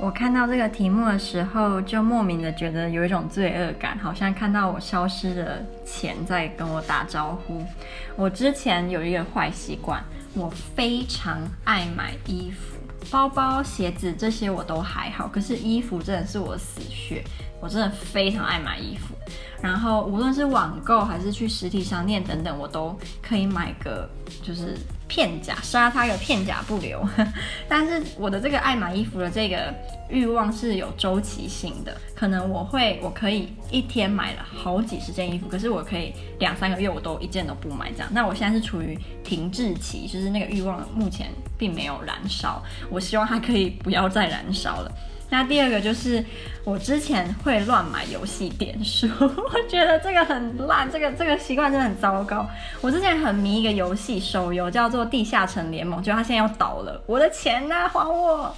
我看到这个题目的时候，就莫名的觉得有一种罪恶感，好像看到我消失的钱在跟我打招呼。我之前有一个坏习惯，我非常爱买衣服、包包、鞋子这些我都还好，可是衣服真的是我死穴，我真的非常爱买衣服。然后无论是网购还是去实体商店等等，我都可以买个就是。片甲杀他个片甲不留，但是我的这个爱买衣服的这个欲望是有周期性的，可能我会我可以一天买了好几十件衣服，可是我可以两三个月我都一件都不买这样。那我现在是处于停滞期，就是那个欲望目前并没有燃烧，我希望它可以不要再燃烧了。那第二个就是我之前会乱买游戏点数，我觉得这个很烂，这个这个习惯真的很糟糕。我之前很迷一个游戏手游，叫做《地下城联盟》，就它现在要倒了，我的钱呢？还我！